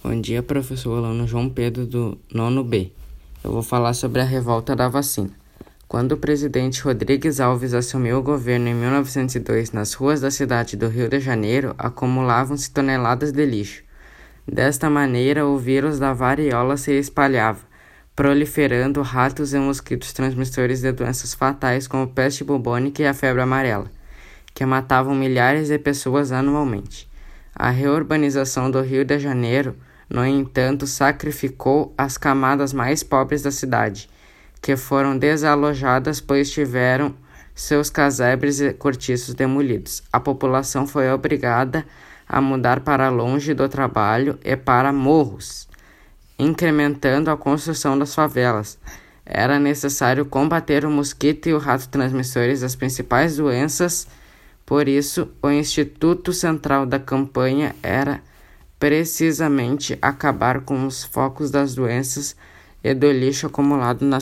Bom dia, professor aluno João Pedro do nono B. Eu vou falar sobre a revolta da vacina. Quando o presidente Rodrigues Alves assumiu o governo em 1902, nas ruas da cidade do Rio de Janeiro acumulavam-se toneladas de lixo. Desta maneira, o vírus da variola se espalhava, proliferando ratos e mosquitos transmissores de doenças fatais como peste bubônica e a febre amarela, que matavam milhares de pessoas anualmente. A reurbanização do Rio de Janeiro no entanto, sacrificou as camadas mais pobres da cidade, que foram desalojadas pois tiveram seus casebres e cortiços demolidos. A população foi obrigada a mudar para longe do trabalho e para morros, incrementando a construção das favelas. Era necessário combater o mosquito e o rato transmissores das principais doenças, por isso, o Instituto Central da campanha era precisamente acabar com os focos das doenças e do lixo acumulado nas